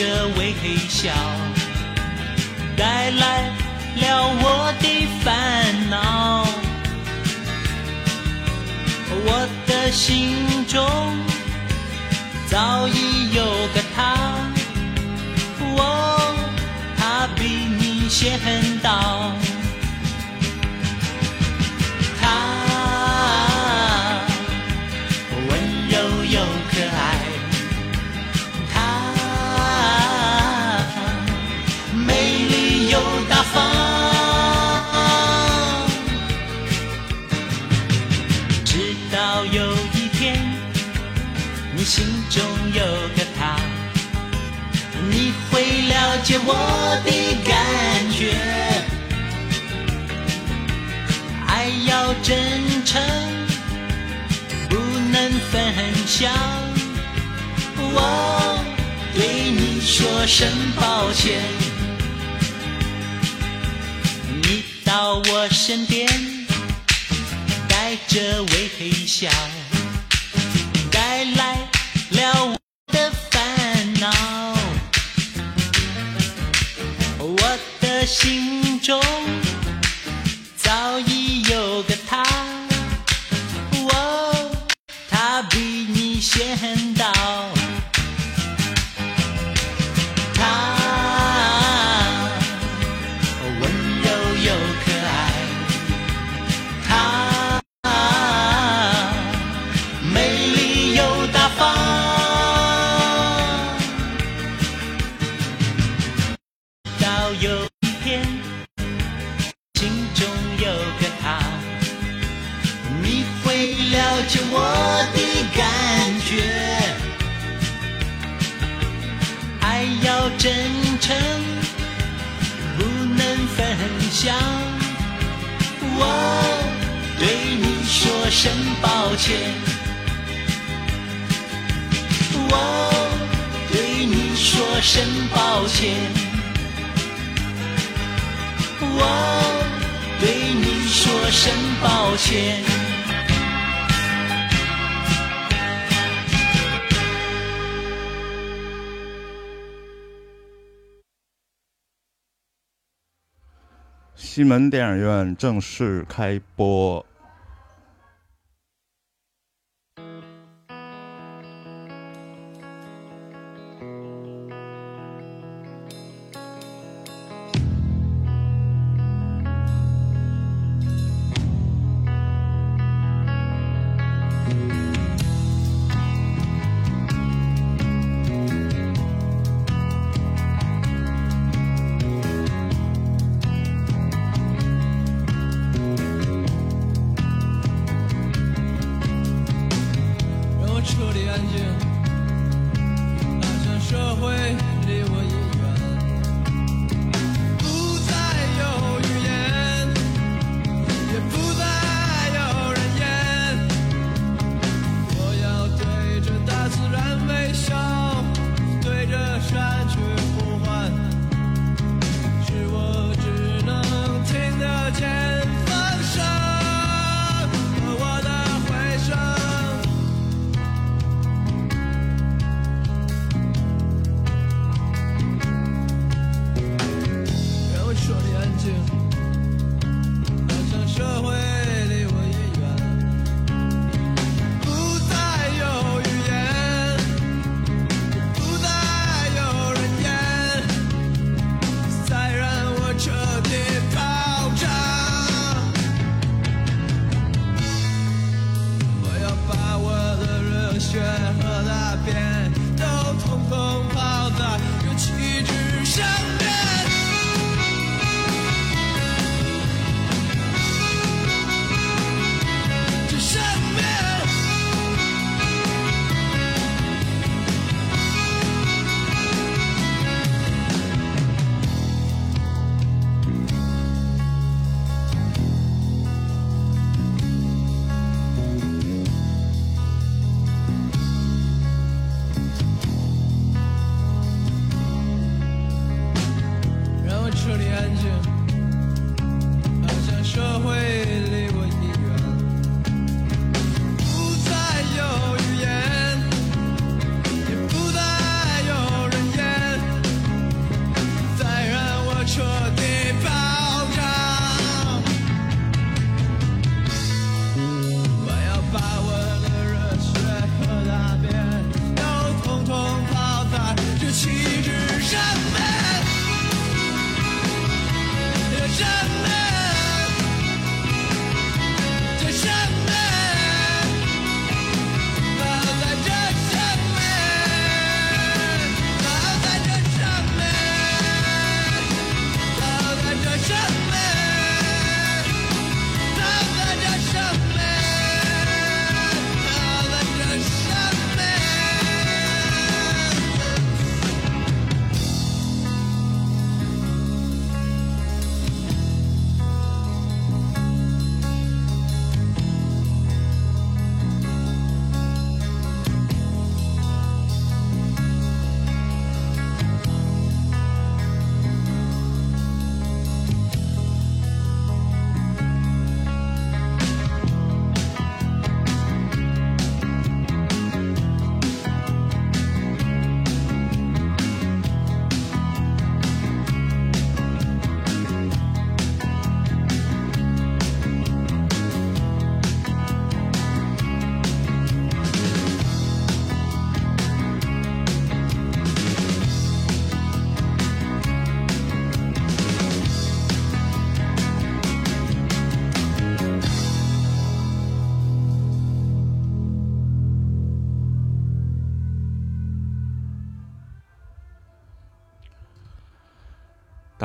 着微笑，带来了我的烦恼。我的心中早已有个他，我他比你先到。了解我的感觉。爱要真诚，不能分享。我对你说声抱歉。你到我身边。带着微笑，带来了心中早已有个他，哦他比你先声抱歉，我对你说声抱歉，我对你说声抱歉。西门电影院正式开播。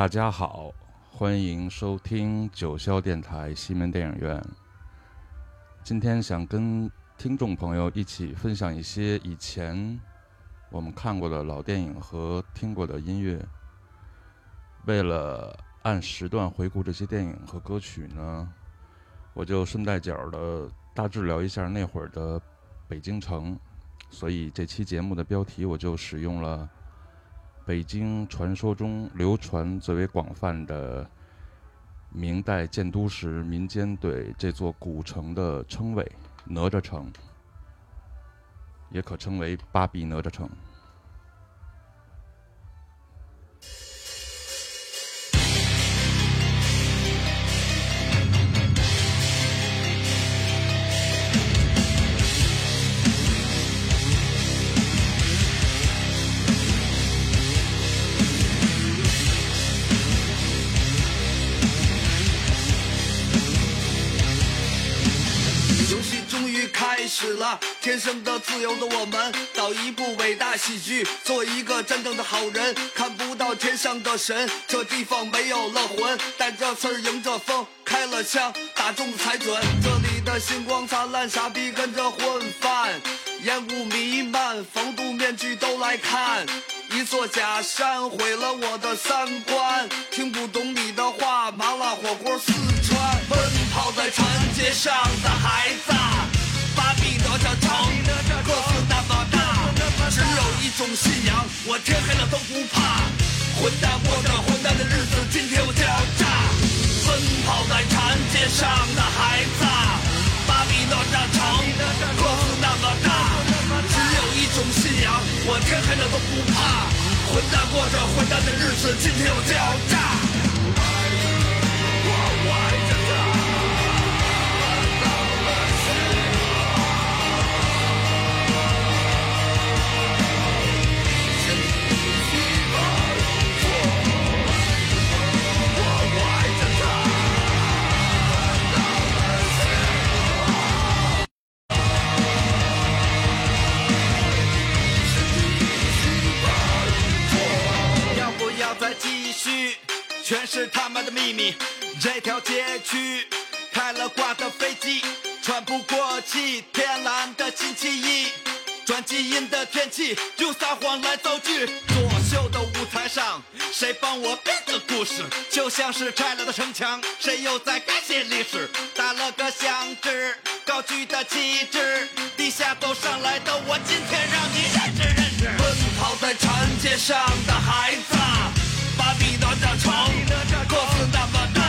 大家好，欢迎收听九霄电台西门电影院。今天想跟听众朋友一起分享一些以前我们看过的老电影和听过的音乐。为了按时段回顾这些电影和歌曲呢，我就顺带脚的大致聊一下那会儿的北京城。所以这期节目的标题我就使用了北京传说中流传最为广泛的明代建都时民间对这座古城的称谓——哪吒城，也可称为八比哪吒城。天生的自由的我们，导一部伟大喜剧，做一个真正的好人。看不到天上的神，这地方没有了魂，带着刺儿迎着风，开了枪，打中才准。这里的星光灿烂，傻逼跟着混饭，烟雾弥漫，防毒面具都来看。一座假山毁了我的三观，听不懂你的话，麻辣火锅四川。奔跑在长街上的孩子，八臂哪吒城，个子那么大，只有一种信仰，我天黑了都不怕。混蛋过着混蛋的日子，今天我就要炸。奔跑在长街上的孩子，八臂哪吒城，个子那么大，只有一种信仰，我天黑了都不怕。混蛋过着混蛋的日子，今天我就要炸。全是他妈的秘密。这条街区开了挂的飞机，喘不过气，天蓝的星期一，转基因的天气，用撒谎来造句。作秀的舞台上，谁帮我编的故事？就像是拆了的城墙，谁又在改写历史？打了个响指，高举的旗帜，地下走上来的我，今天让你认识认识。奔跑在长街上的孩子，巴比哪吒城，个子那么大，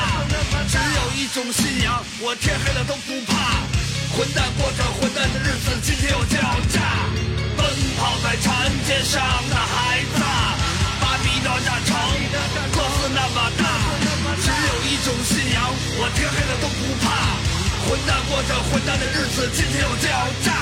只有一种信仰，我天黑了都不怕。混蛋过着混蛋的日子，今天我就要炸。奔跑在长街上的孩子，巴比哪吒城，个子那么大，只有一种信仰，我天黑了都不怕。混蛋过着混蛋的日子，今天我就要炸。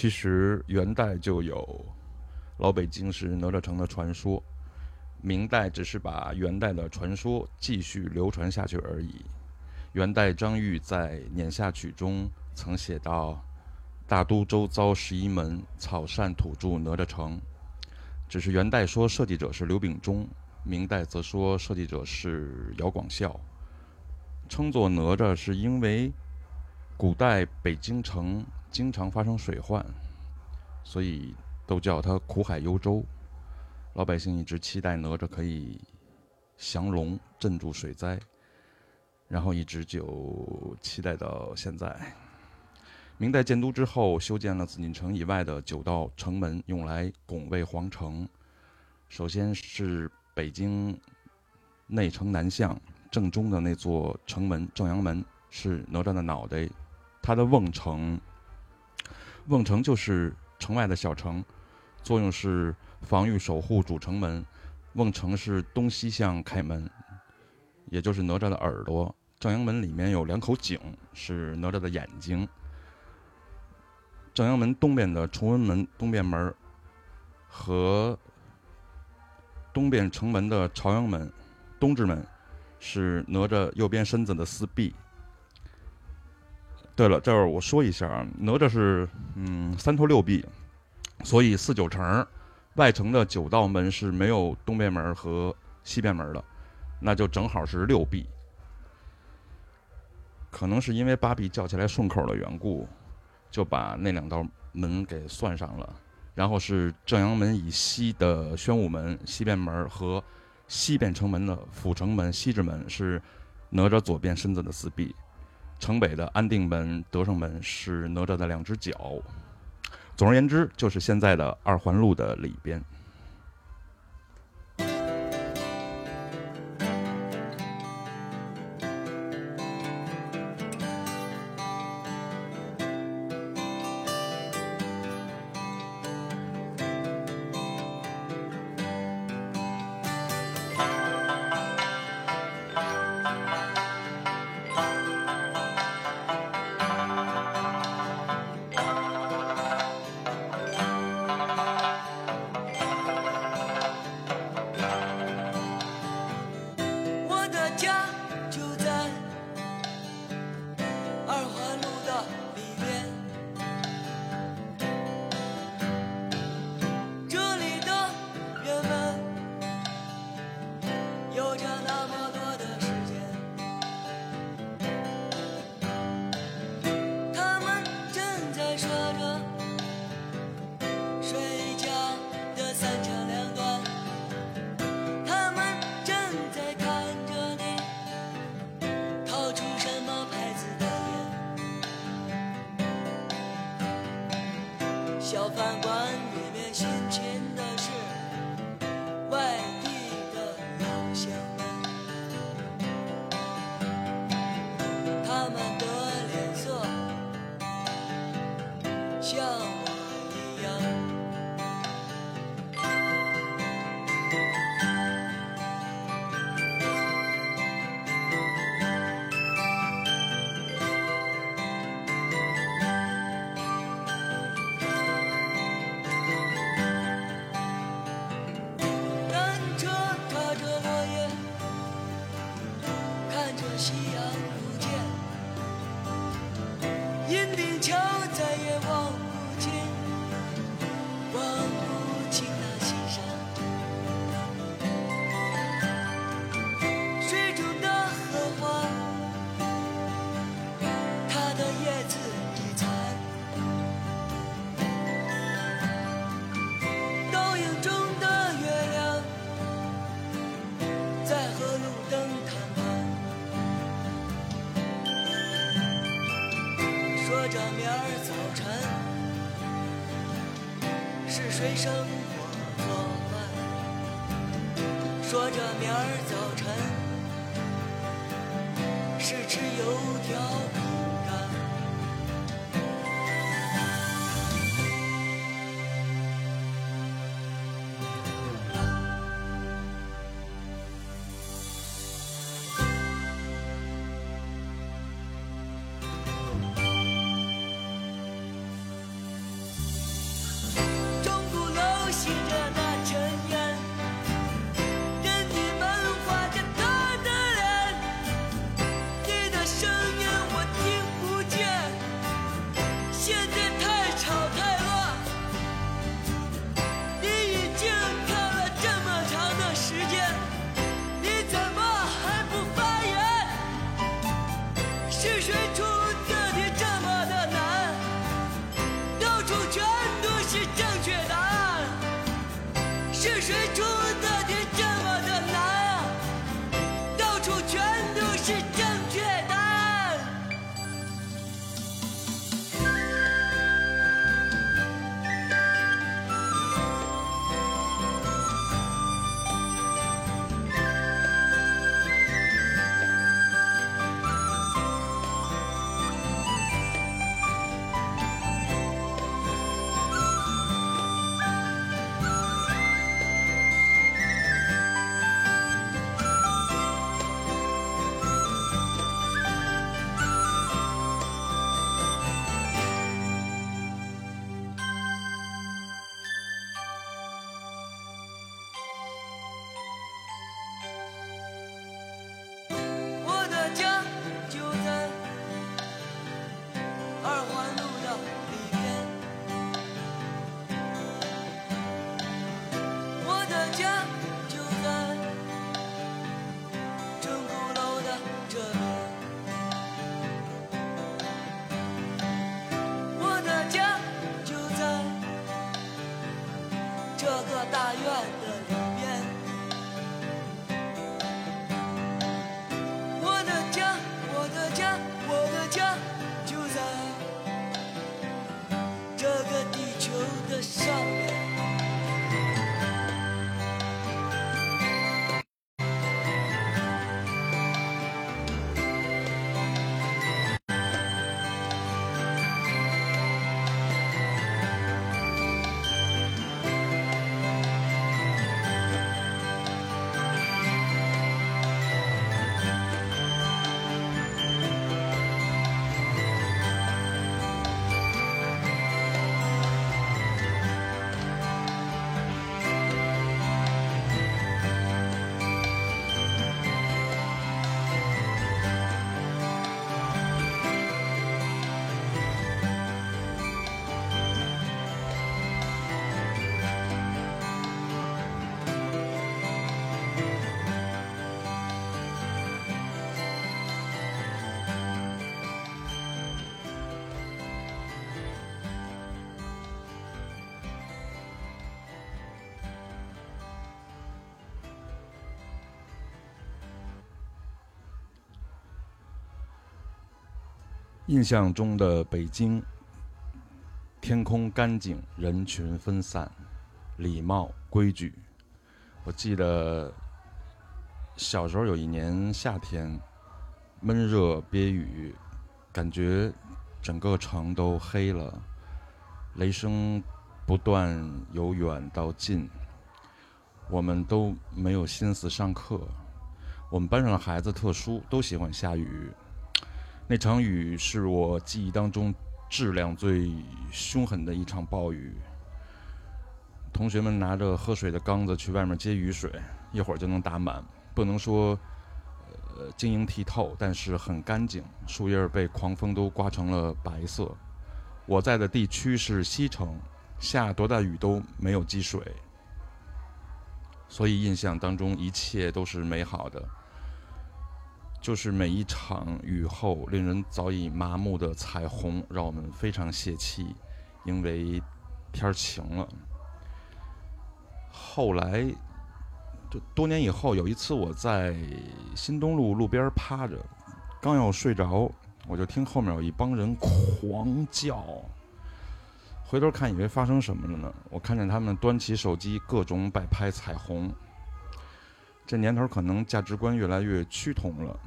其实元代就有老北京是哪吒城的传说，明代只是把元代的传说继续流传下去而已。元代张玉在《碾下曲》中曾写道：“大都周遭十一门，草扇土筑哪吒城。”只是元代说设计者是刘秉忠，明代则说设计者是姚广孝。称作哪吒是因为古代北京城经常发生水患，所以都叫它苦海幽州。老百姓一直期待哪吒可以降龙镇住水灾，然后一直就期待到现在。明代建都之后，修建了紫禁城以外的九道城门，用来拱卫皇城。首先是北京内城南向正中的那座城门正阳门，是哪吒的脑袋。它的瓮城，瓮城就是城外的小城，作用是防御守护主城门。瓮城是东西向开门，也就是哪吒的耳朵。正阳门里面有两口井，是哪吒的眼睛。正阳门东边的崇文门东边门和东边城门的朝阳门东直门是哪吒右边身子的四臂。对了，这儿我说一下啊，哪吒是嗯三头六臂，所以四九城外城的九道门是没有东边门和西边门的，那就正好是六臂。可能是因为八臂叫起来顺口的缘故。就把那两道门给算上了，然后是正阳门以西的宣武门西边门和西边城门的阜成门西直门是哪吒左边身子的四臂，城北的安定门德胜门是哪吒的两只脚。总而言之，就是现在的二环路的里边。水印象中的北京，天空干净，人群分散，礼貌规矩。我记得小时候有一年夏天，闷热憋雨，感觉整个城都黑了，雷声不断由远到近，我们都没有心思上课。我们班上的孩子特殊，都喜欢下雨。那场雨是我记忆当中质量最凶狠的一场暴雨。同学们拿着喝水的缸子去外面接雨水，一会儿就能打满，不能说呃晶莹剔透，但是很干净。树叶被狂风都刮成了白色。我在的地区是西城，下多大雨都没有积水，所以印象当中一切都是美好的。就是每一场雨后令人早已麻木的彩虹，让我们非常泄气，因为天晴了。后来，就多年以后，有一次我在新东路路边趴着，刚要睡着，我就听后面有一帮人狂叫。回头看，以为发生什么了呢？我看见他们端起手机，各种摆拍彩虹。这年头可能价值观越来越趋同了。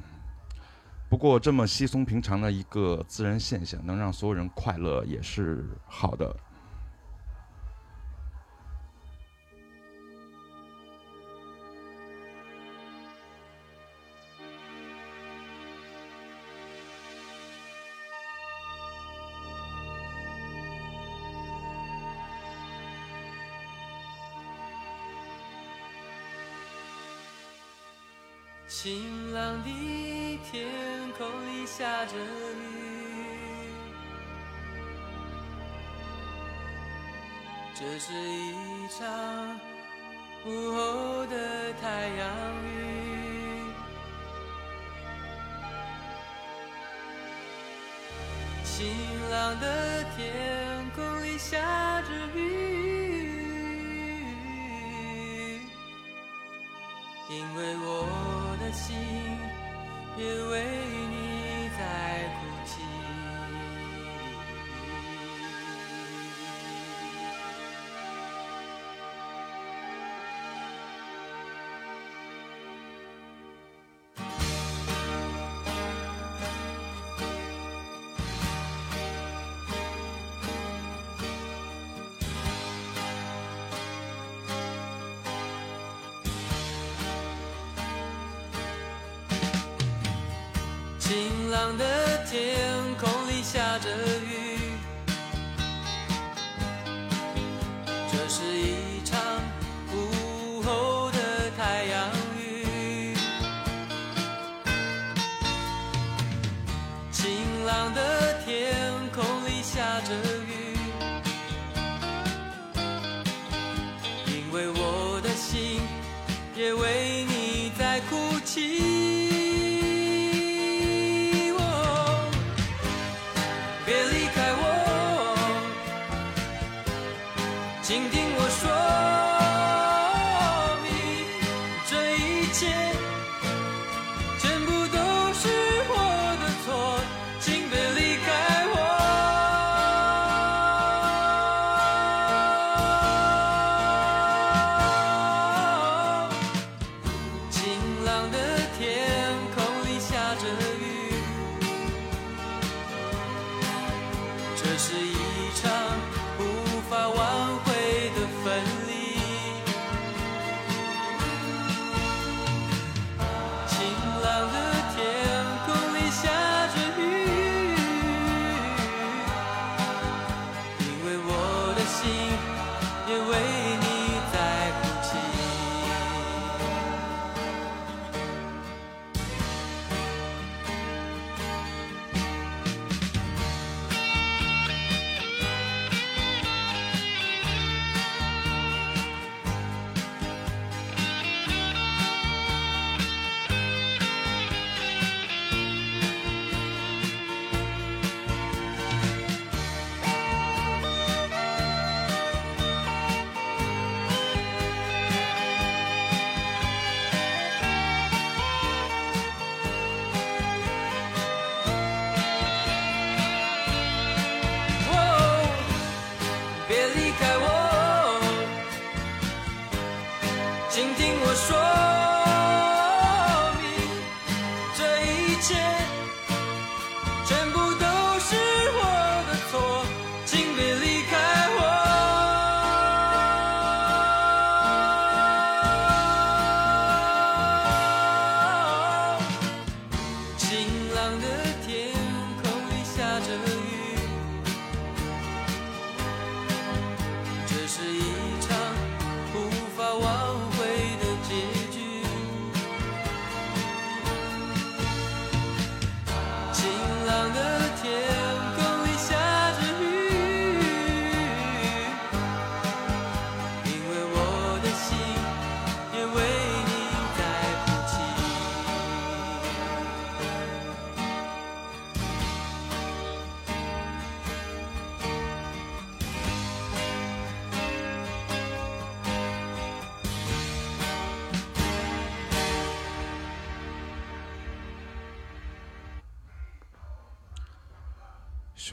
不过，这么稀松平常的一个自然现象，能让所有人快乐也是好的。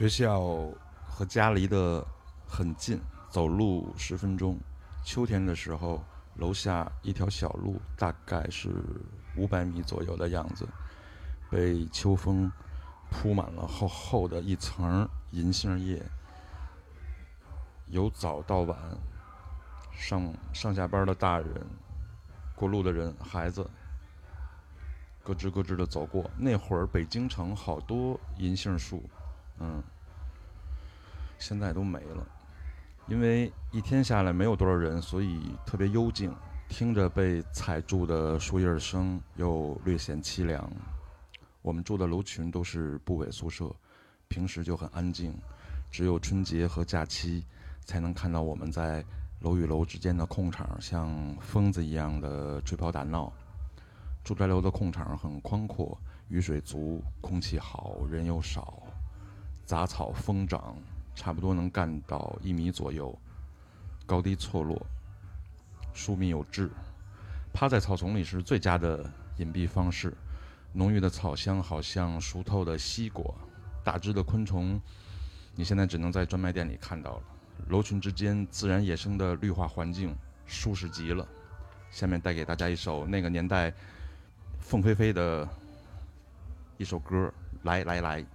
学校和家离得很近走路十分钟秋天的时候楼下一条小路大概是五百米左右的样子被秋风铺满了厚厚的一层银杏叶由早到晚上上下班的大人过路的人孩子咯吱咯吱地走过。那会儿北京城好多银杏树嗯。现在都没了。因为一天下来没有多少人所以特别幽静听着被踩住的树叶声又略显凄凉。我们住的楼群都是部委宿舍平时就很安静只有春节和假期才能看到我们在楼与楼之间的空场像疯子一样的吹跑打闹。住宅楼的空场很宽阔雨水足空气好人又少杂草疯长，差不多能干到一米左右，高低错落，疏密有致，趴在草丛里是最佳的隐蔽方式。浓郁的草香好像熟透的西瓜，大只的昆虫，你现在只能在专卖店里看到了。楼群之间自然野生的绿化环境，舒适极了。下面带给大家一首那个年代凤飞飞的一首歌，来来来。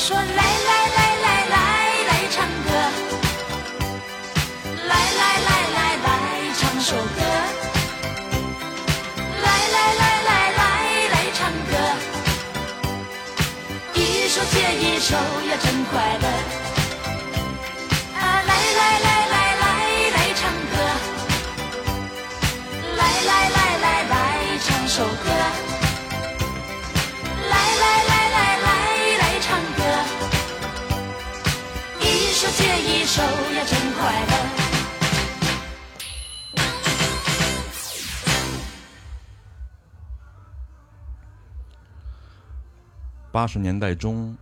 说，来来来来来来唱歌，来来来来来唱首歌，来来来来来来唱歌，一首接一首呀，真快乐。八十年代中，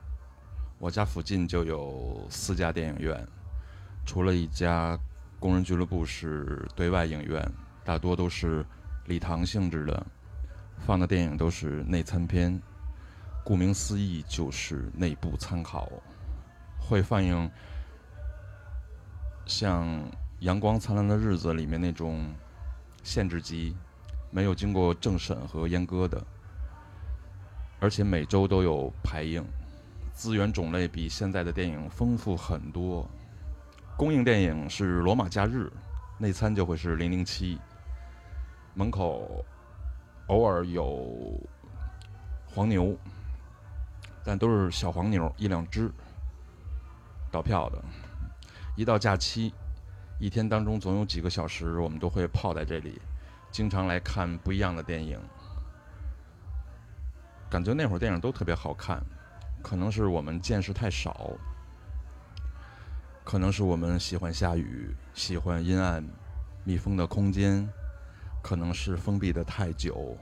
我家附近就有四家电影院，除了一家工人俱乐部是对外影院，大多都是礼堂性质的，放的电影都是内参片。顾名思义，就是内部参考，会放映像《阳光灿烂的日子》里面那种限制级，没有经过政审和阉割的。而且每周都有排映，资源种类比现在的电影丰富很多。公映电影是《罗马假日》，内参就会是《零零七》，门口偶尔有黄牛，但都是小黄牛，一两只，倒票的。一到假期，一天当中总有几个小时，我们都会泡在这里，经常来看不一样的电影。感觉那会儿电影都特别好看，可能是我们见识太少，可能是我们喜欢下雨，喜欢阴暗、密封的空间，可能是封闭的太久，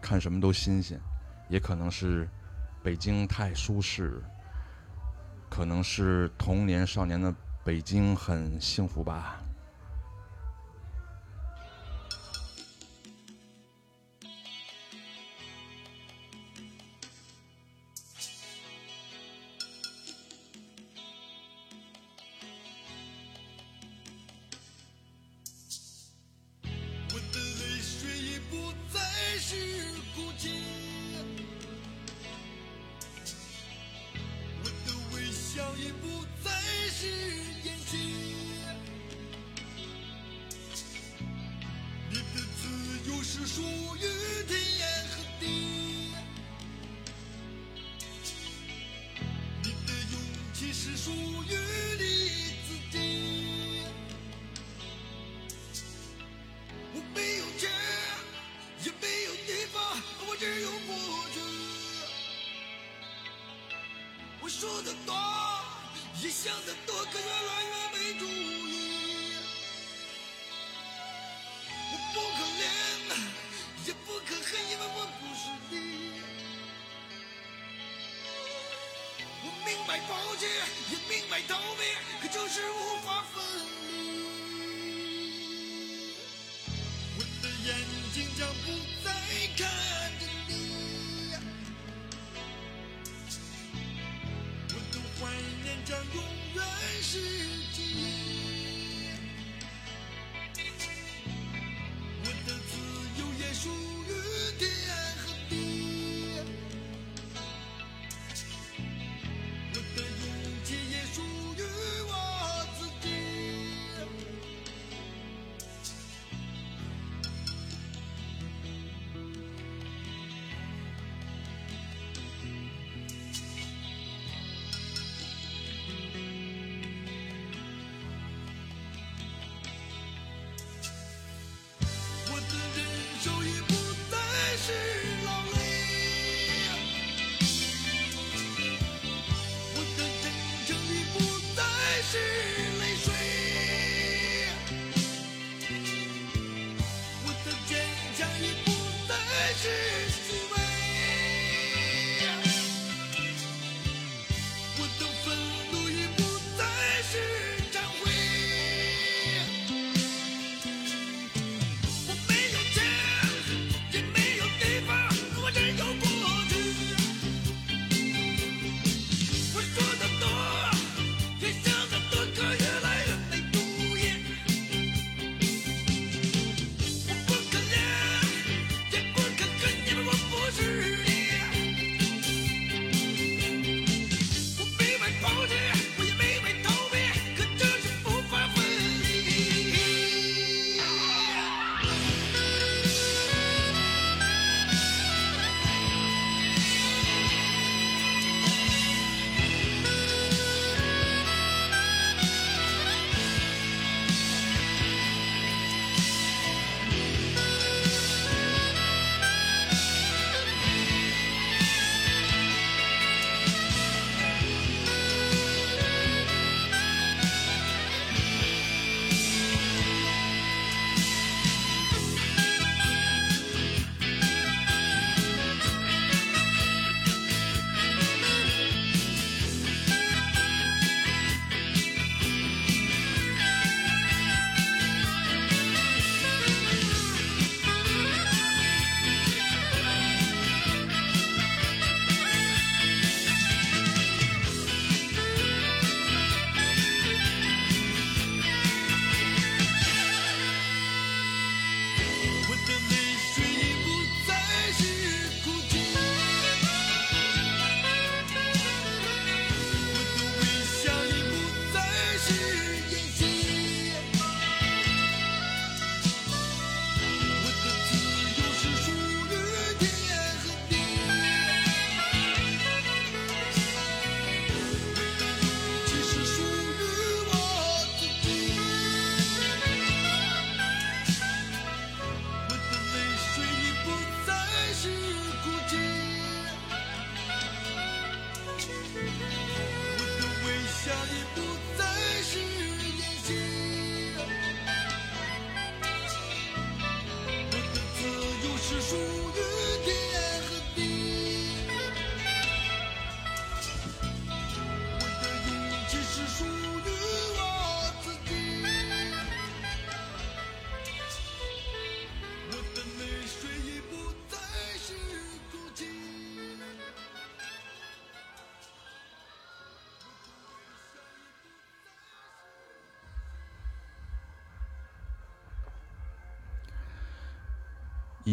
看什么都新鲜，也可能是北京太舒适，可能是童年少年的北京很幸福吧。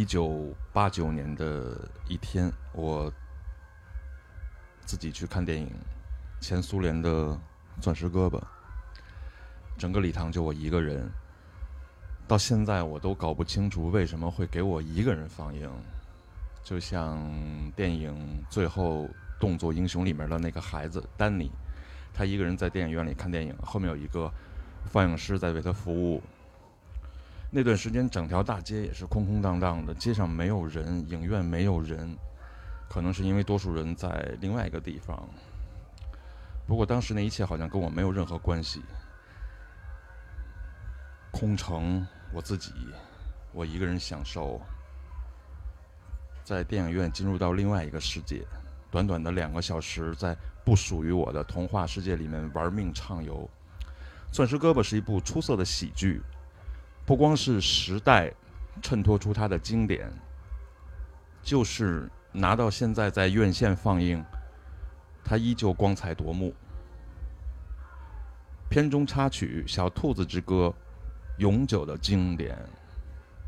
一九八九年的一天，我自己去看电影，前苏联的《钻石胳膊》，整个礼堂就我一个人。到现在我都搞不清楚为什么会给我一个人放映，就像电影最后《动作英雄》里面的那个孩子丹尼，他一个人在电影院里看电影，后面有一个放映师在为他服务。那段时间，整条大街也是空空荡荡的，街上没有人，影院没有人，可能是因为多数人在另外一个地方。不过当时那一切好像跟我没有任何关系。空城，我自己，我一个人享受，在电影院进入到另外一个世界，短短的两个小时，在不属于我的童话世界里面玩命畅游。《钻石胳膊》是一部出色的喜剧。不光是时代衬托出它的经典，就是拿到现在在院线放映，它依旧光彩夺目。片中插曲《小兔子之歌》，永久的经典。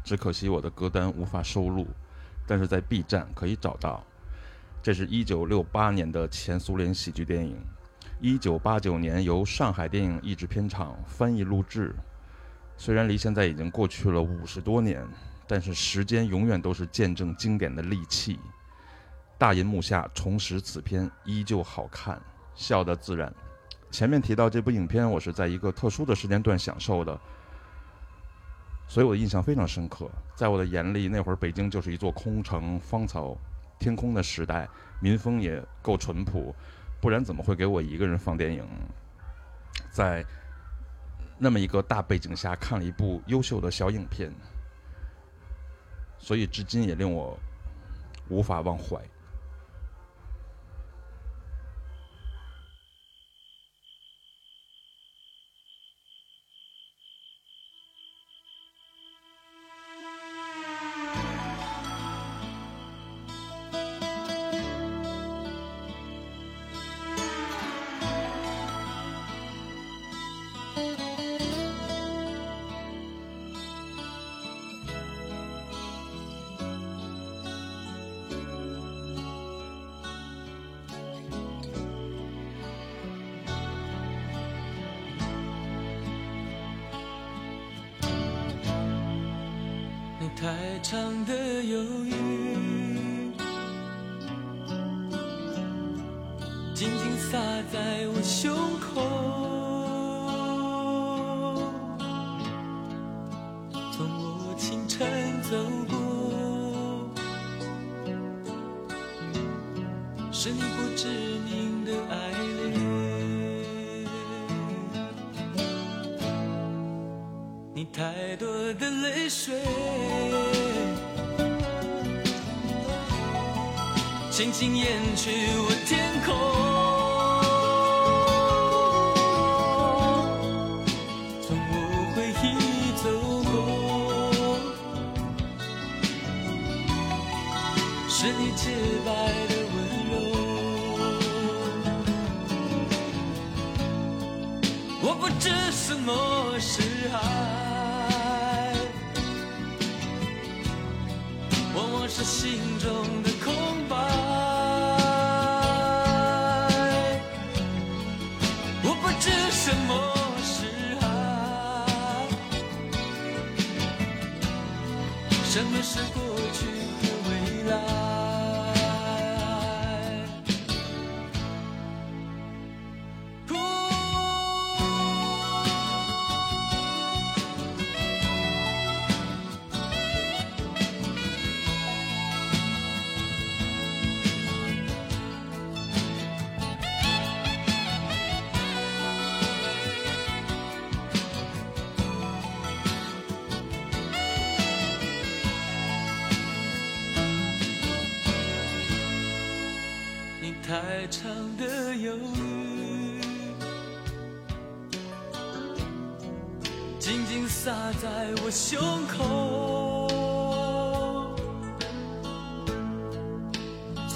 只可惜我的歌单无法收录，但是在 B 站可以找到。这是一九六八年的前苏联喜剧电影，一九八九年由上海电影译制片厂翻译录制。虽然离现在已经过去了五十多年，但是时间永远都是见证经典的利器。大银幕下重拾此片，依旧好看，笑得自然。前面提到这部影片，我是在一个特殊的时间段享受的，所以我的印象非常深刻。在我的眼里，那会儿北京就是一座空城、芳草天空的时代，民风也够淳朴，不然怎么会给我一个人放电影？在。那么一个大背景下看了一部优秀的小影片，所以至今也令我无法忘怀。是你不知名的爱恋，你太多的泪水。轻轻掩去我天空，从我回忆走过，是你洁白什么是爱，往往是心中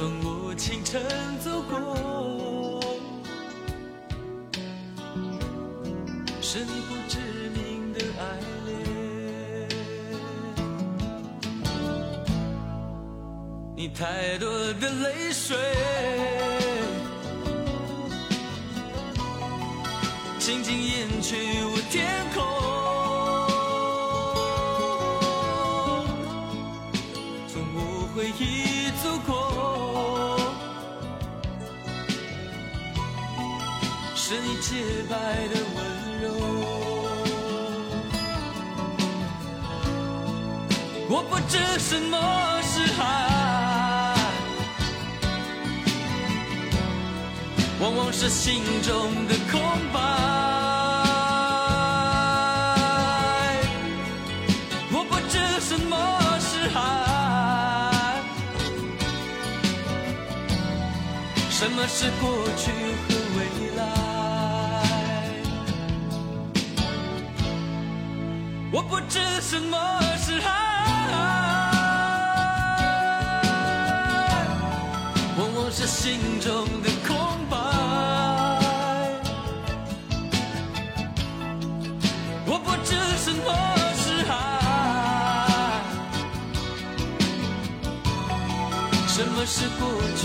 从我清晨走过，是你不知名的爱恋。你太多的泪水，轻轻掩去我天不知什么是爱，往往是心中的空白。我不知什么是爱，什么是过去和未来。我不知什么是爱。往往是心中的空白。我不知什么是爱，什么是过去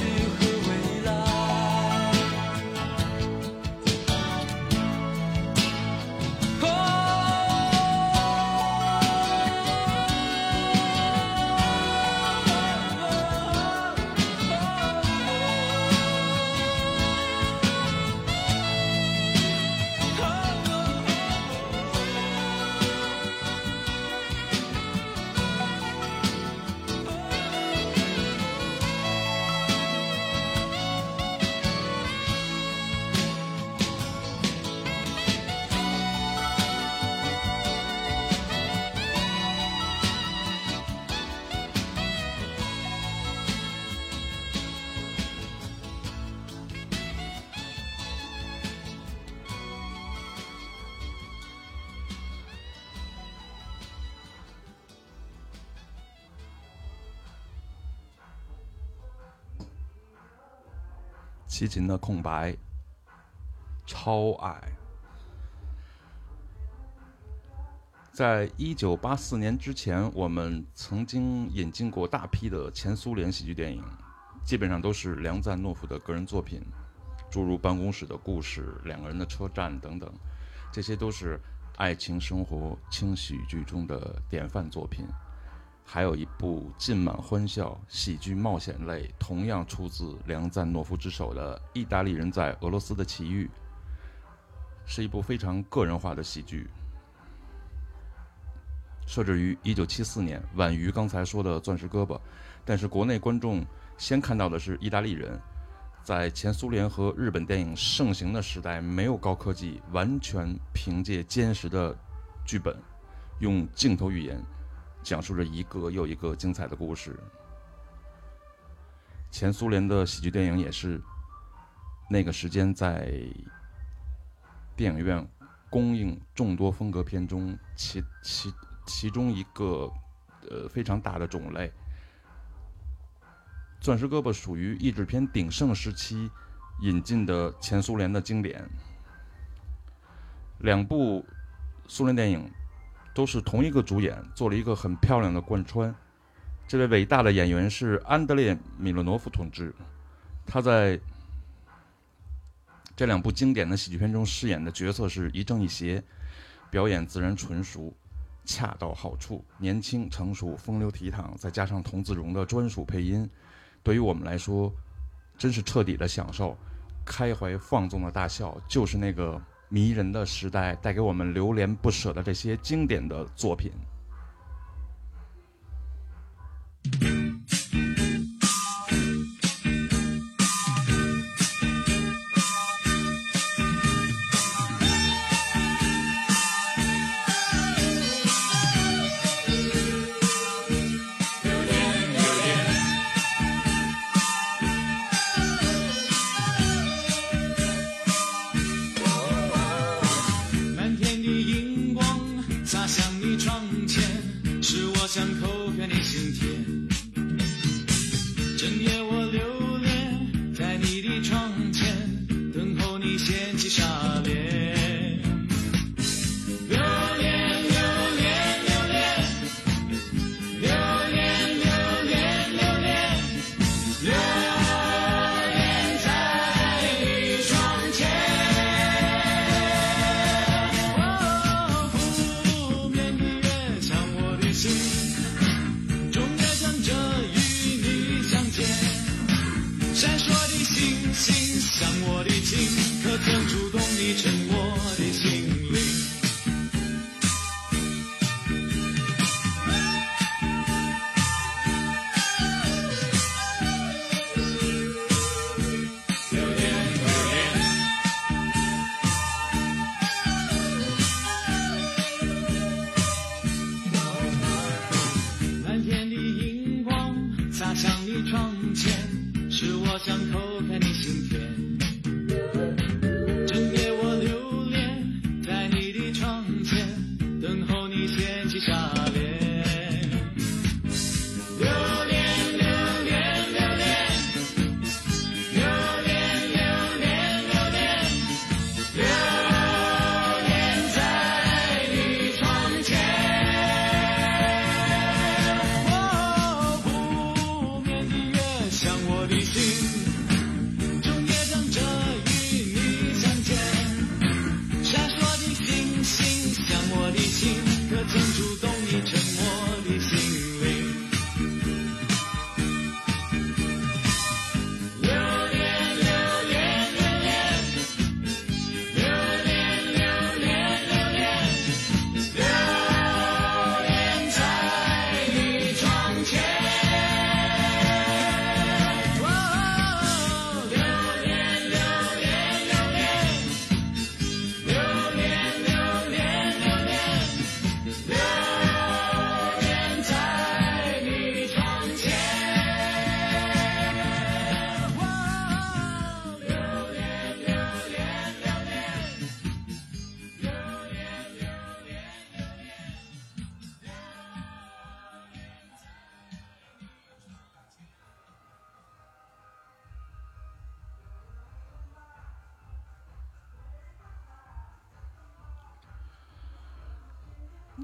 齐秦的空白，超爱。在一九八四年之前，我们曾经引进过大批的前苏联喜剧电影，基本上都是梁赞诺夫的个人作品，诸如《办公室的故事》《两个人的车站》等等，这些都是爱情生活轻喜剧中的典范作品。还有一部浸满欢笑喜剧冒险类，同样出自梁赞诺夫之手的《意大利人在俄罗斯的奇遇》，是一部非常个人化的喜剧。设置于1974年，晚于刚才说的《钻石胳膊》，但是国内观众先看到的是意大利人。在前苏联和日本电影盛行的时代，没有高科技，完全凭借坚实的剧本，用镜头语言。讲述着一个又一个精彩的故事。前苏联的喜剧电影也是那个时间在电影院公映众多风格片中其其其中一个呃非常大的种类。《钻石胳膊》属于译制片鼎盛时期引进的前苏联的经典。两部苏联电影。都是同一个主演，做了一个很漂亮的贯穿。这位伟大的演员是安德烈·米洛诺夫同志，他在这两部经典的喜剧片中饰演的角色是一正一邪，表演自然纯熟，恰到好处，年轻成熟，风流倜傥，再加上童自荣的专属配音，对于我们来说，真是彻底的享受，开怀放纵的大笑，就是那个。迷人的时代带给我们流连不舍的这些经典的作品。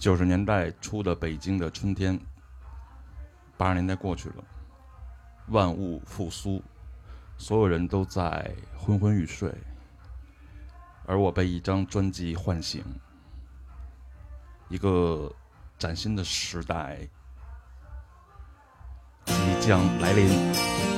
九十年代初的北京的春天八十年代过去了万物复苏所有人都在昏昏欲睡而我被一张专辑唤醒一个崭新的时代即将来临。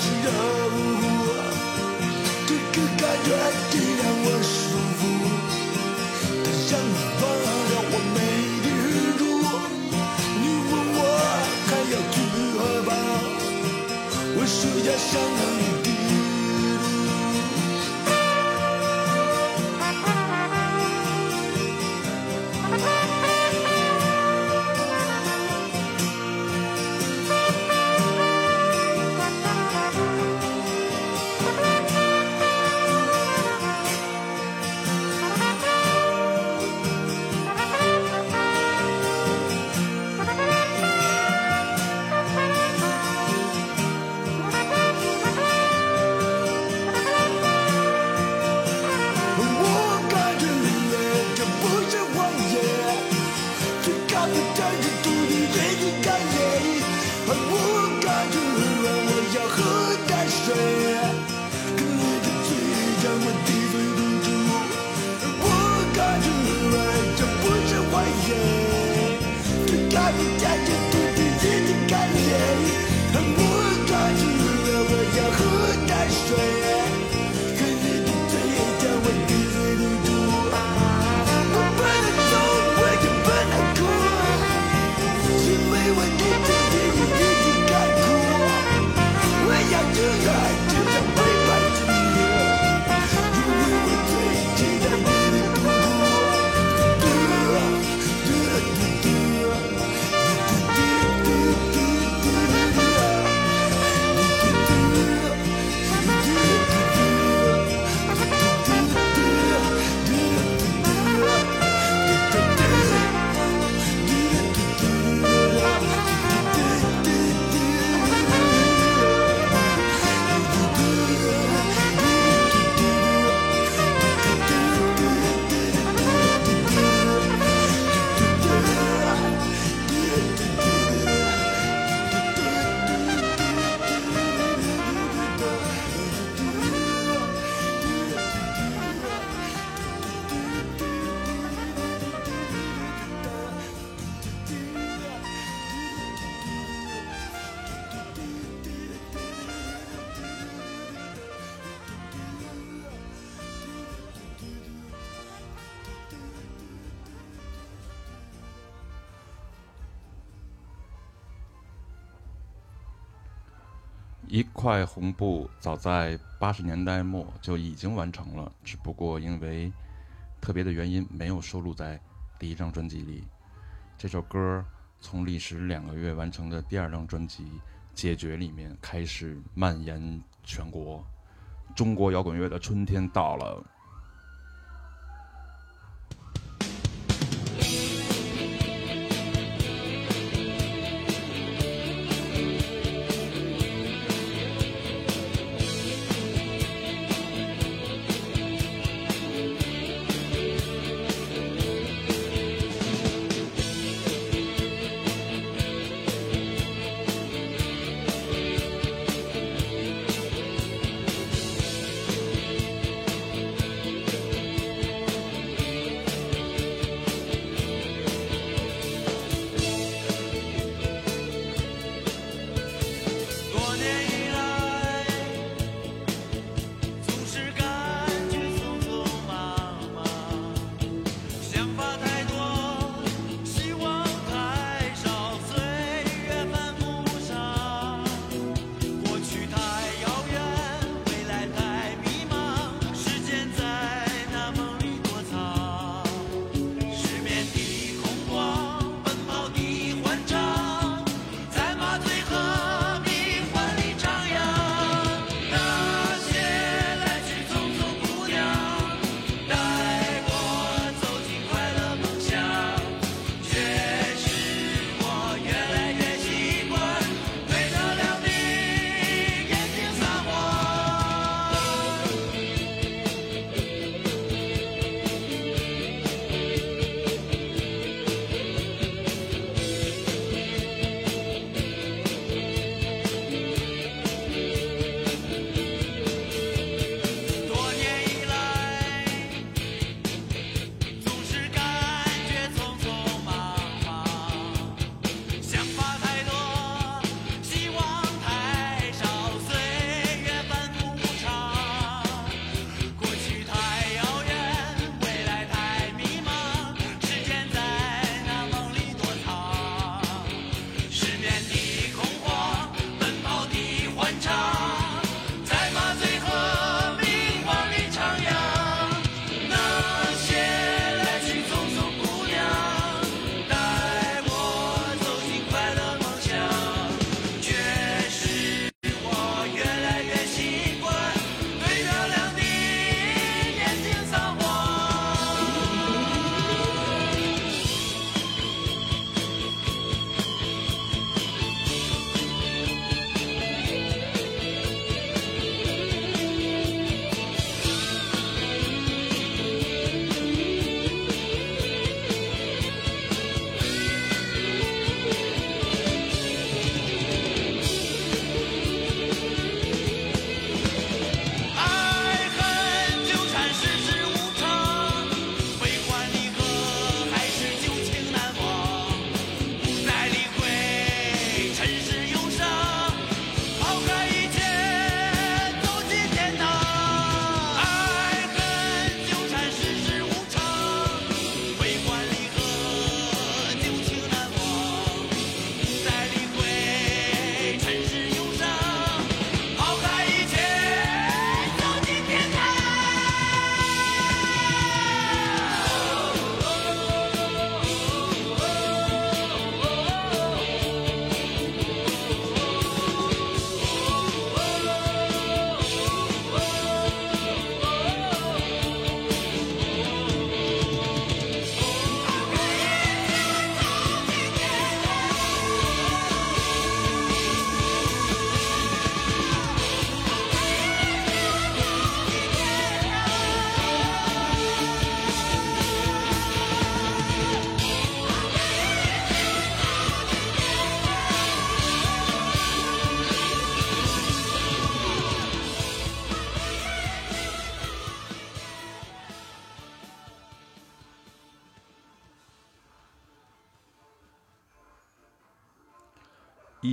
是任，这个感觉真让我舒服，它让你忘了我美的日出。你问我还要去何方，我说要想让你。块红布早在八十年代末就已经完成了，只不过因为特别的原因没有收录在第一张专辑里。这首歌从历时两个月完成的第二张专辑《解决》里面开始蔓延全国。中国摇滚乐的春天到了。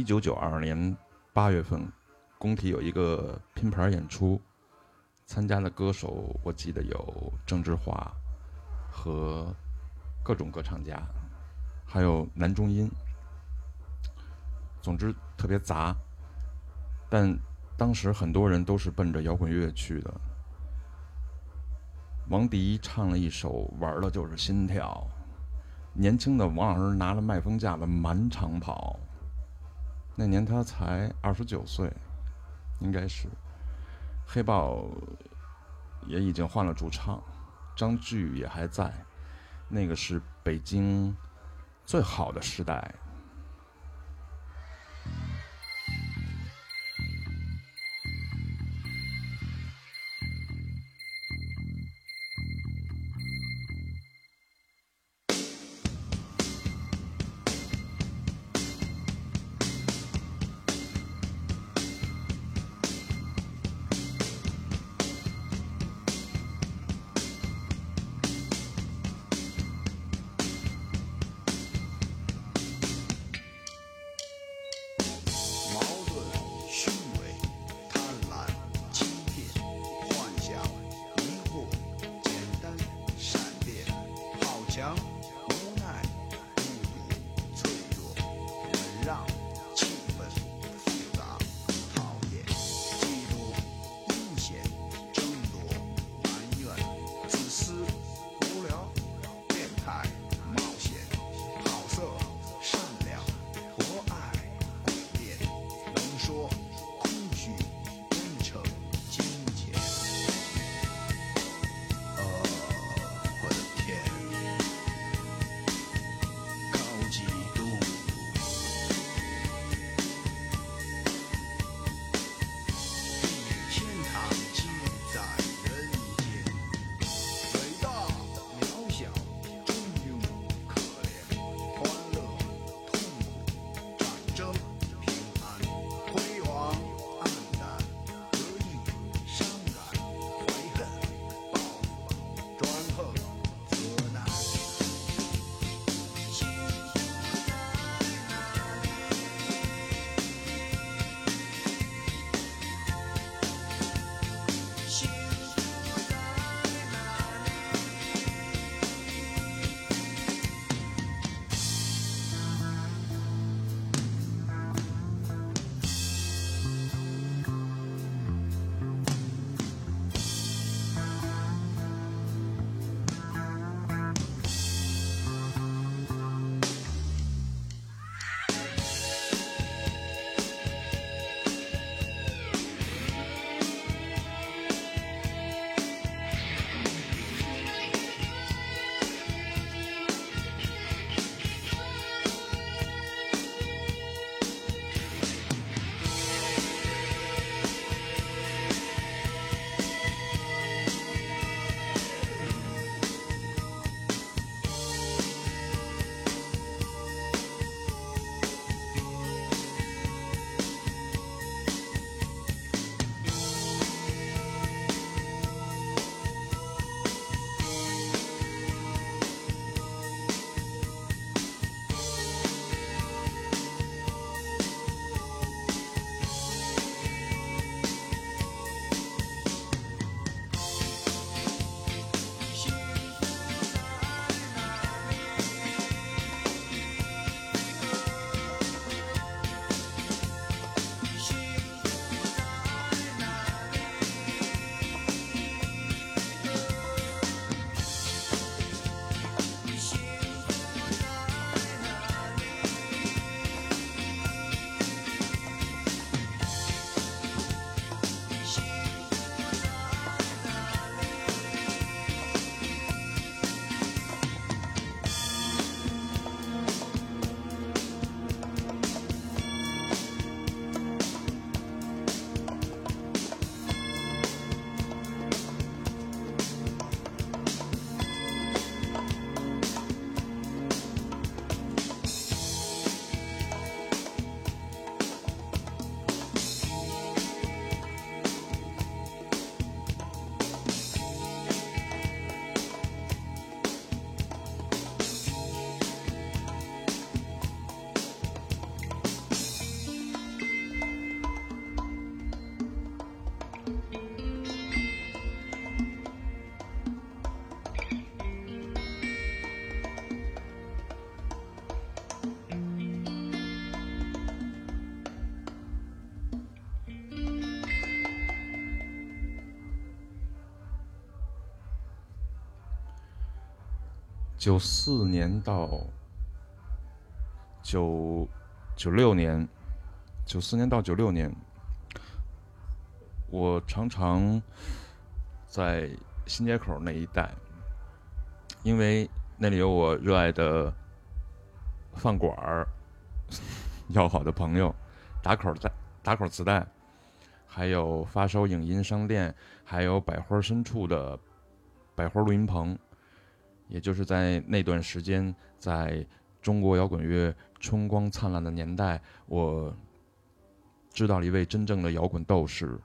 九九二年八月份，工体有一个拼盘演出，参加的歌手我记得有郑智化和各种歌唱家，还有男中音。总之特别杂，但当时很多人都是奔着摇滚乐去的。王迪唱了一首《玩的就是心跳》，年轻的王老师拿了麦风架子满场跑。那年他才二十九岁，应该是。黑豹也已经换了主唱，张炬也还在。那个是北京最好的时代。九四年到九九六年，九四年到九六年，我常常在新街口那一带，因为那里有我热爱的饭馆儿、要好的朋友、打口带、打口磁带，还有发烧影音商店，还有百花深处的百花录音棚。也就是在那段时间，在中国摇滚乐春光灿烂的年代，我知道了一位真正的摇滚斗士。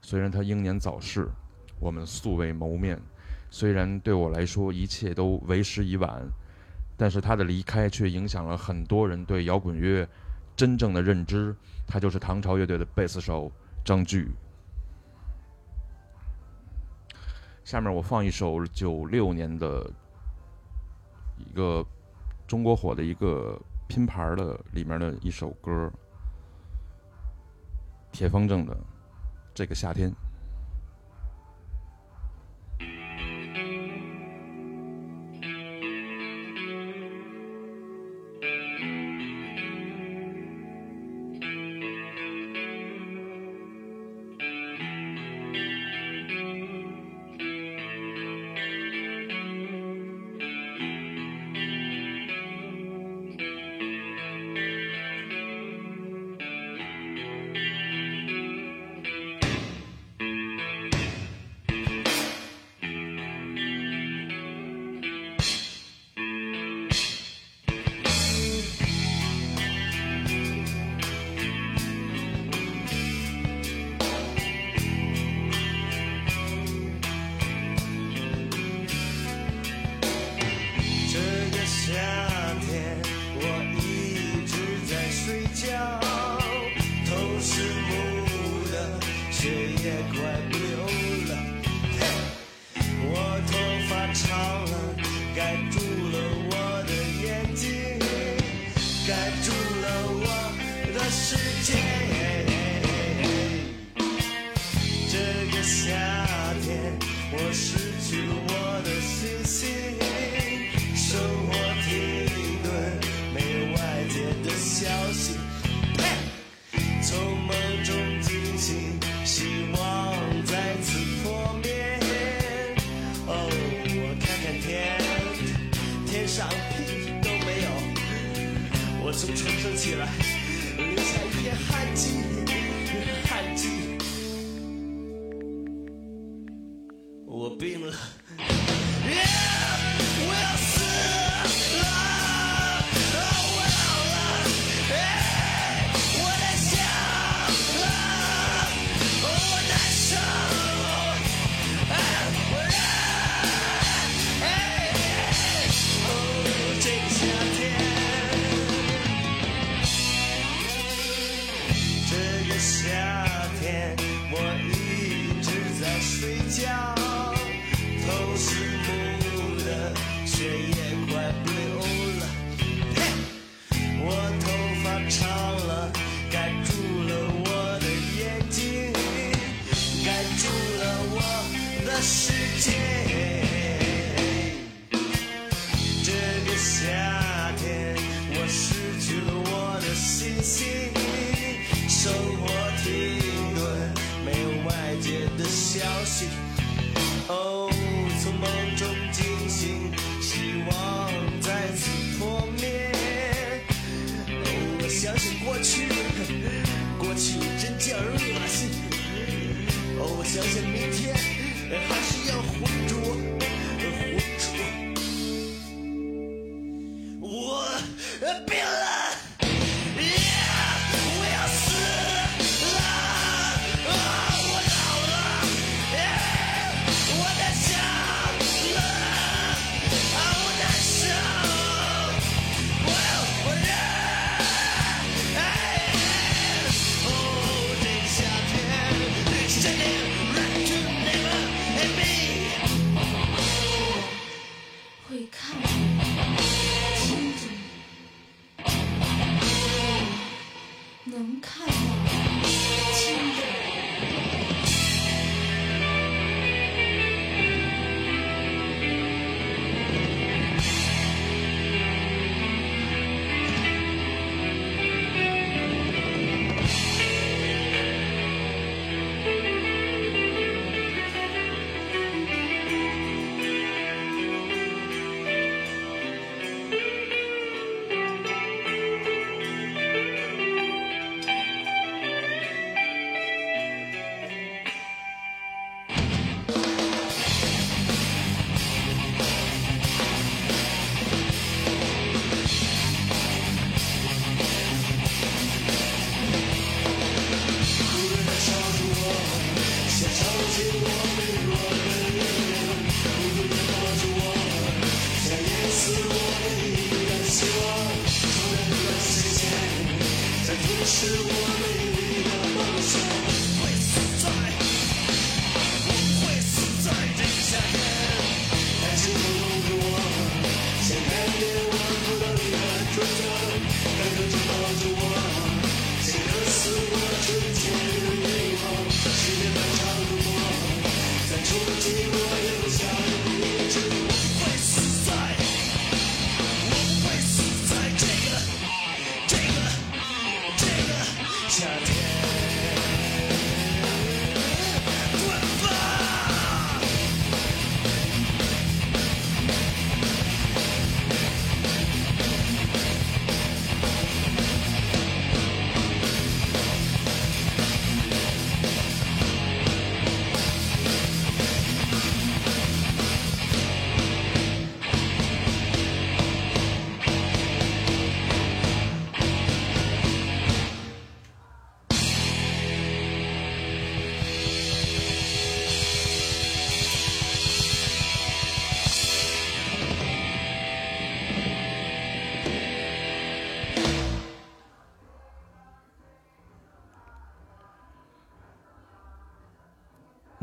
虽然他英年早逝，我们素未谋面；虽然对我来说一切都为时已晚，但是他的离开却影响了很多人对摇滚乐真正的认知。他就是唐朝乐队的贝斯手张炬。下面我放一首九六年的。一个中国火的一个拼盘的里面的一首歌，铁风筝的这个夏天。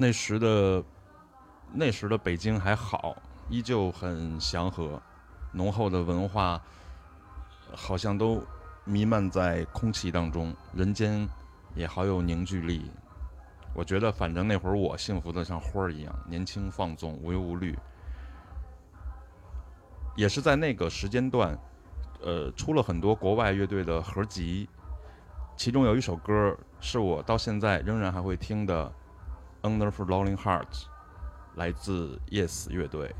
那时的那时的北京还好，依旧很祥和，浓厚的文化好像都弥漫在空气当中，人间也好有凝聚力。我觉得，反正那会儿我幸福的像花儿一样，年轻放纵，无忧无虑。也是在那个时间段，呃，出了很多国外乐队的合集，其中有一首歌是我到现在仍然还会听的，《Under for Lonely Hearts》，来自 Yes 乐队。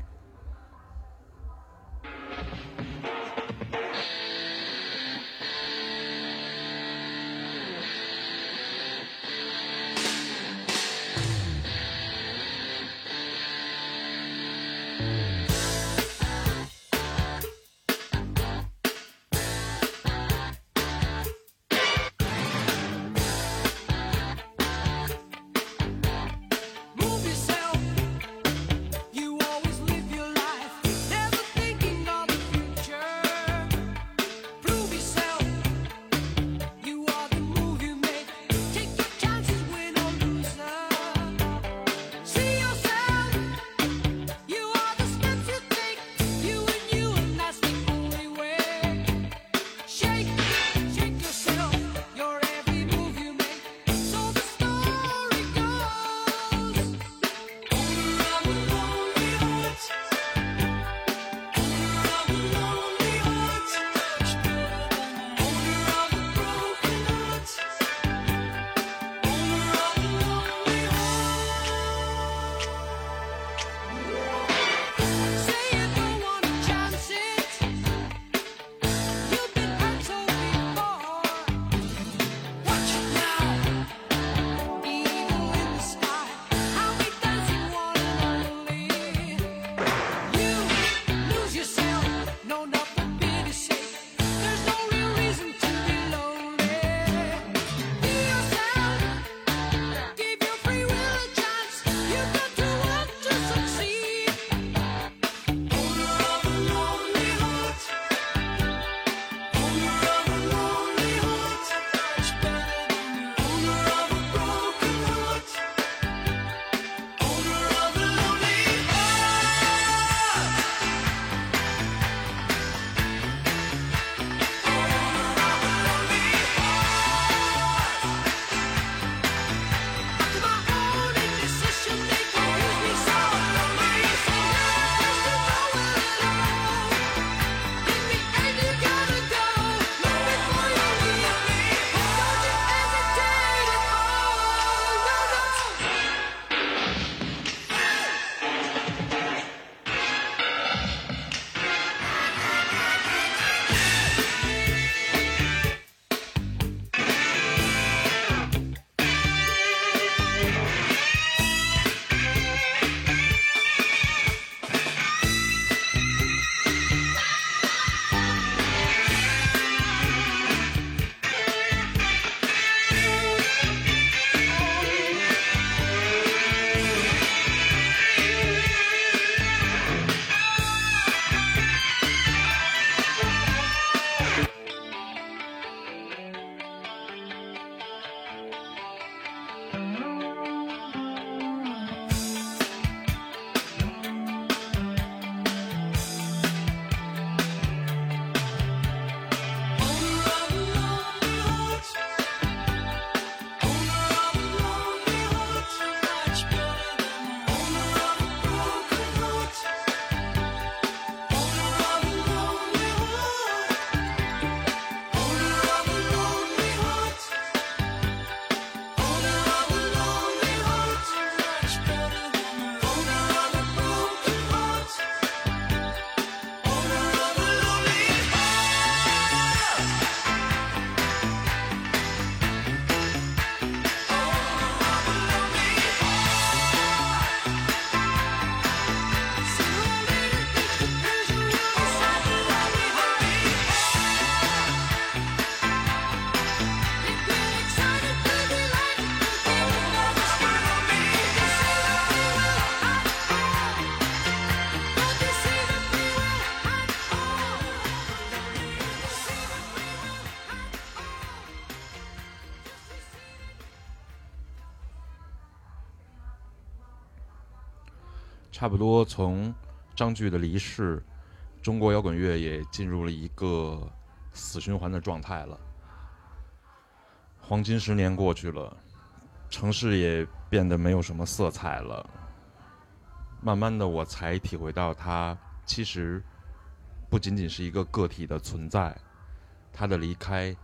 差不多从张炬的离世，中国摇滚乐也进入了一个死循环的状态了。黄金十年过去了，城市也变得没有什么色彩了。慢慢的，我才体会到，它其实不仅仅是一个个体的存在，它的离开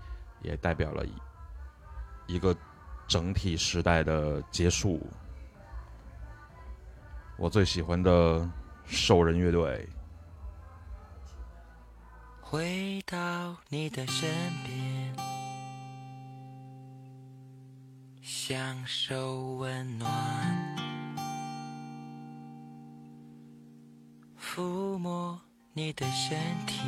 也代表了一一个整体时代的结束。我最喜欢的兽人乐队，回到你的身边，享受温暖，抚摸你的身体，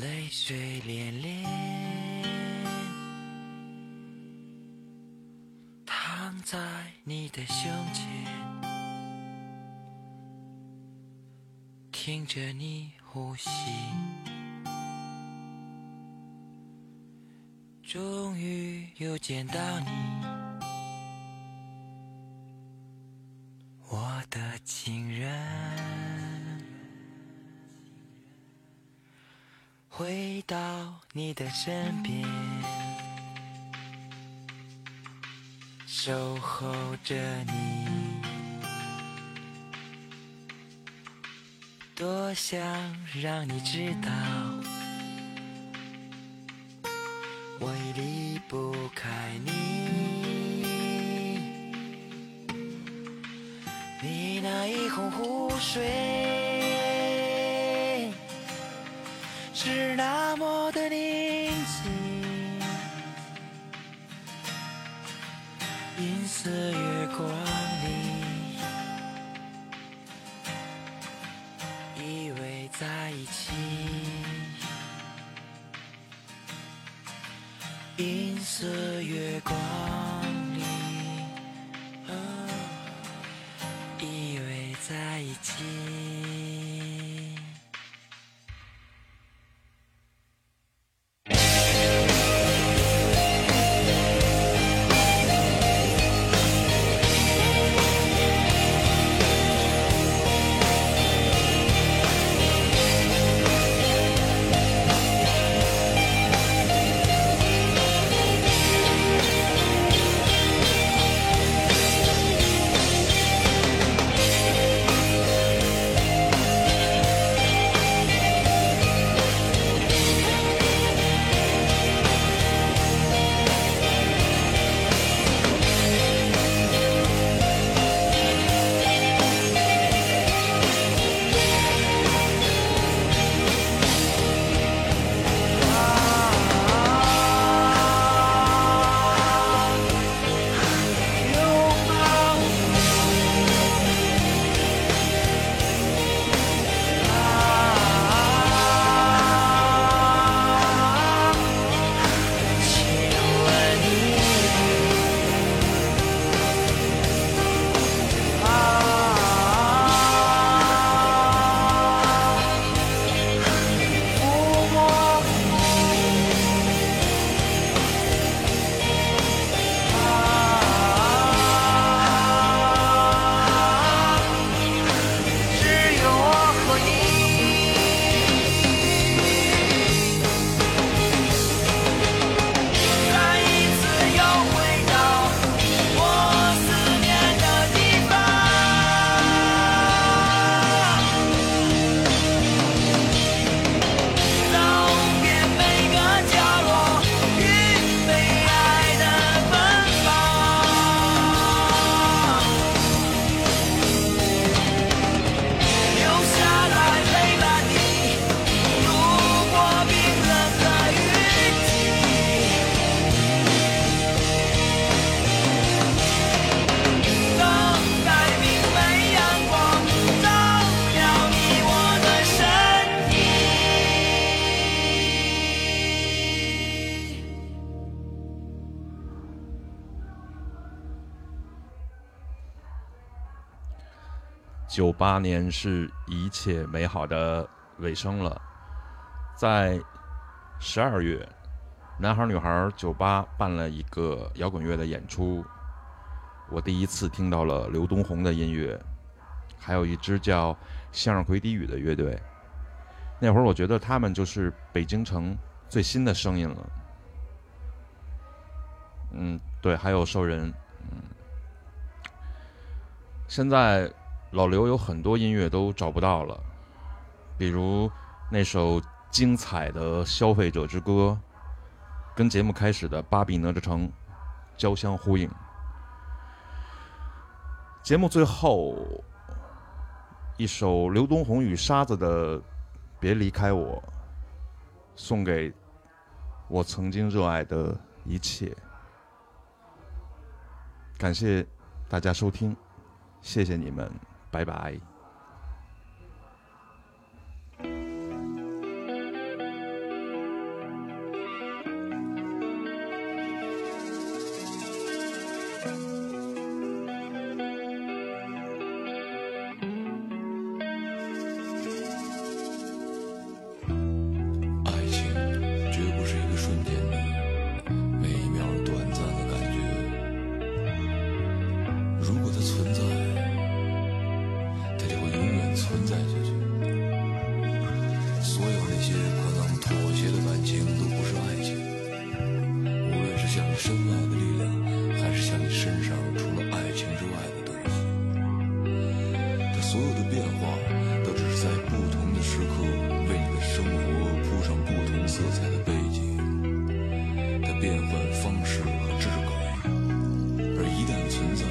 泪水涟涟，在你的胸前。听着你呼吸，终于又见到你，我的情人。回到你的身边，守候着你。多想让你知道，我已离不开你。你那一泓湖水，九八年是一切美好的尾声了，在十二月，男孩女孩酒吧办了一个摇滚乐的演出，我第一次听到了刘东红的音乐，还有一支叫向日葵低语的乐队。那会儿我觉得他们就是北京城最新的声音了。嗯，对，还有兽人。嗯，现在老刘有很多音乐都找不到了，比如那首精彩的《消费者之歌》，跟节目开始的《芭比哪吒城》交相呼应。节目最后一首刘东红与沙子的《别离开我》，送给我曾经热爱的一切。感谢大家收听，谢谢你们，拜拜。变化，都只是在不同的时刻为你的生活铺上不同色彩的背景。它变换方式和质感，而一旦存在，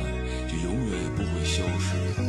就永远也不会消失。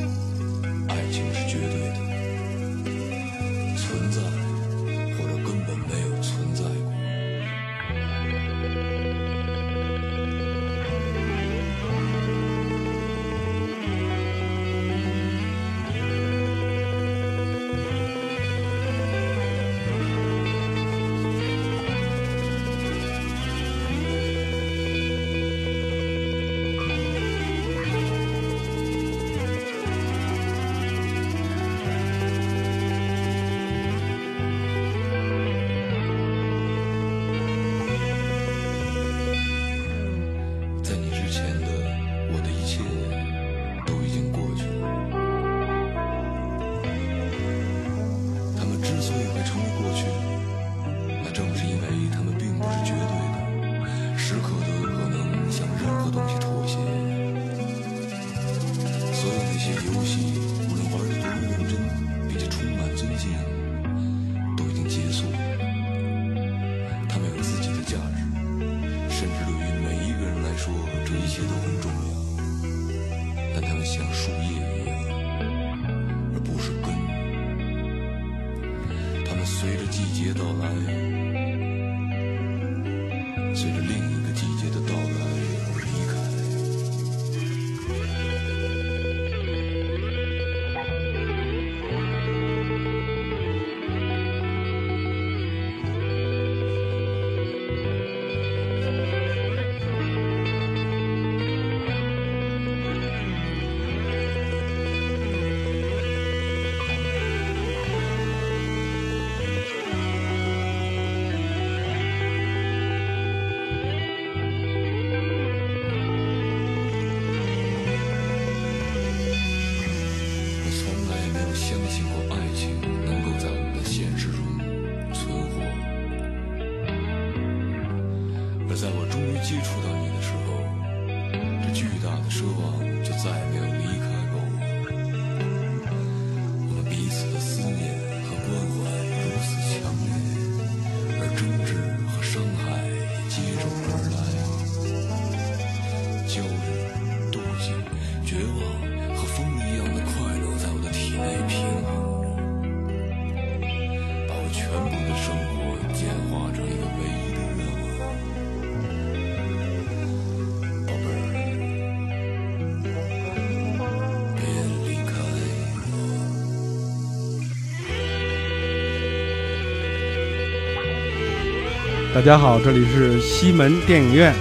大家好，这里是西门电影院。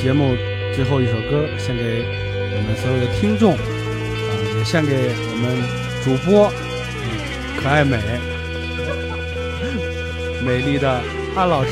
节目最后一首歌献给我们所有的听众，啊，也献给我们主播，嗯可爱美、美丽的安老师。